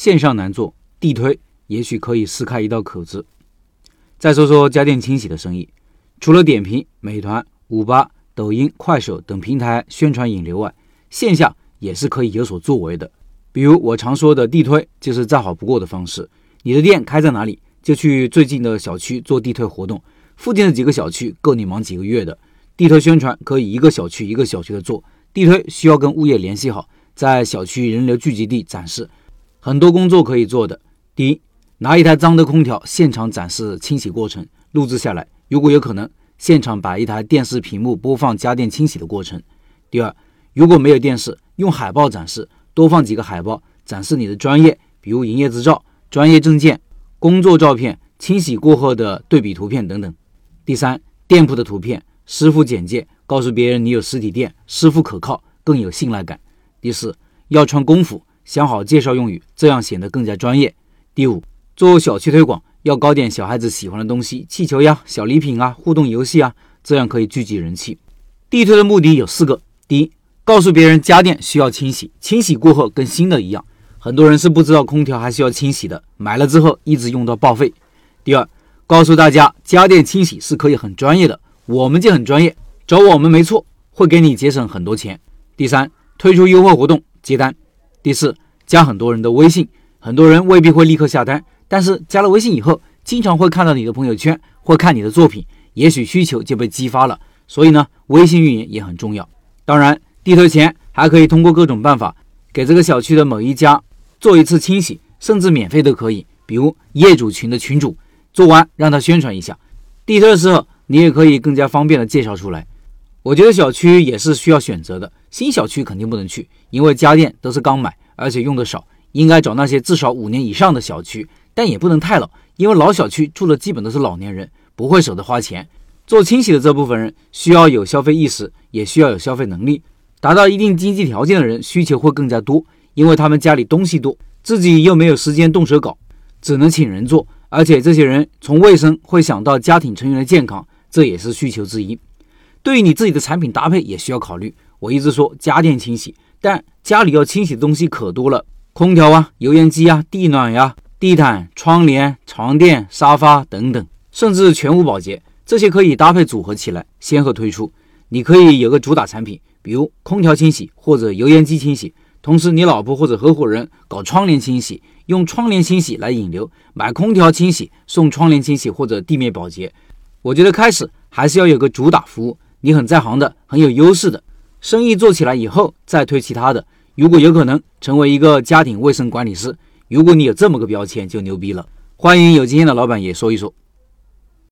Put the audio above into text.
线上难做，地推也许可以撕开一道口子。再说说家电清洗的生意，除了点评、美团、五八、抖音、快手等平台宣传引流外，线下也是可以有所作为的。比如我常说的地推，就是再好不过的方式。你的店开在哪里，就去最近的小区做地推活动，附近的几个小区够你忙几个月的。地推宣传可以一个小区一个小区的做，地推需要跟物业联系好，在小区人流聚集地展示。很多工作可以做的。第一，拿一台脏的空调现场展示清洗过程，录制下来。如果有可能，现场摆一台电视屏幕播放家电清洗的过程。第二，如果没有电视，用海报展示，多放几个海报展示你的专业，比如营业执照、专业证件、工作照片、清洗过后的对比图片等等。第三，店铺的图片。师傅简介，告诉别人你有实体店，师傅可靠，更有信赖感。第四，要穿工服，想好介绍用语，这样显得更加专业。第五，做小区推广，要搞点小孩子喜欢的东西，气球呀、小礼品啊、互动游戏啊，这样可以聚集人气。地推的目的有四个：第一，告诉别人家电需要清洗，清洗过后跟新的一样。很多人是不知道空调还需要清洗的，买了之后一直用到报废。第二，告诉大家家电清洗是可以很专业的。我们就很专业，找我们没错，会给你节省很多钱。第三，推出优惠活动接单。第四，加很多人的微信，很多人未必会立刻下单，但是加了微信以后，经常会看到你的朋友圈，会看你的作品，也许需求就被激发了。所以呢，微信运营也很重要。当然，地推前还可以通过各种办法，给这个小区的某一家做一次清洗，甚至免费都可以。比如业主群的群主做完，让他宣传一下。地推的时候。你也可以更加方便的介绍出来。我觉得小区也是需要选择的，新小区肯定不能去，因为家电都是刚买，而且用的少，应该找那些至少五年以上的小区，但也不能太老，因为老小区住的基本都是老年人，不会舍得花钱。做清洗的这部分人需要有消费意识，也需要有消费能力，达到一定经济条件的人需求会更加多，因为他们家里东西多，自己又没有时间动手搞，只能请人做，而且这些人从卫生会想到家庭成员的健康。这也是需求之一。对于你自己的产品搭配也需要考虑。我一直说家电清洗，但家里要清洗的东西可多了，空调啊、油烟机啊、地暖呀、地毯、窗帘、床垫、沙发等等，甚至全屋保洁，这些可以搭配组合起来，先后推出。你可以有个主打产品，比如空调清洗或者油烟机清洗，同时你老婆或者合伙人搞窗帘清洗，用窗帘清洗来引流，买空调清洗送窗帘清洗或者地面保洁。我觉得开始还是要有个主打服务，你很在行的，很有优势的，生意做起来以后再推其他的。如果有可能成为一个家庭卫生管理师，如果你有这么个标签，就牛逼了。欢迎有经验的老板也说一说。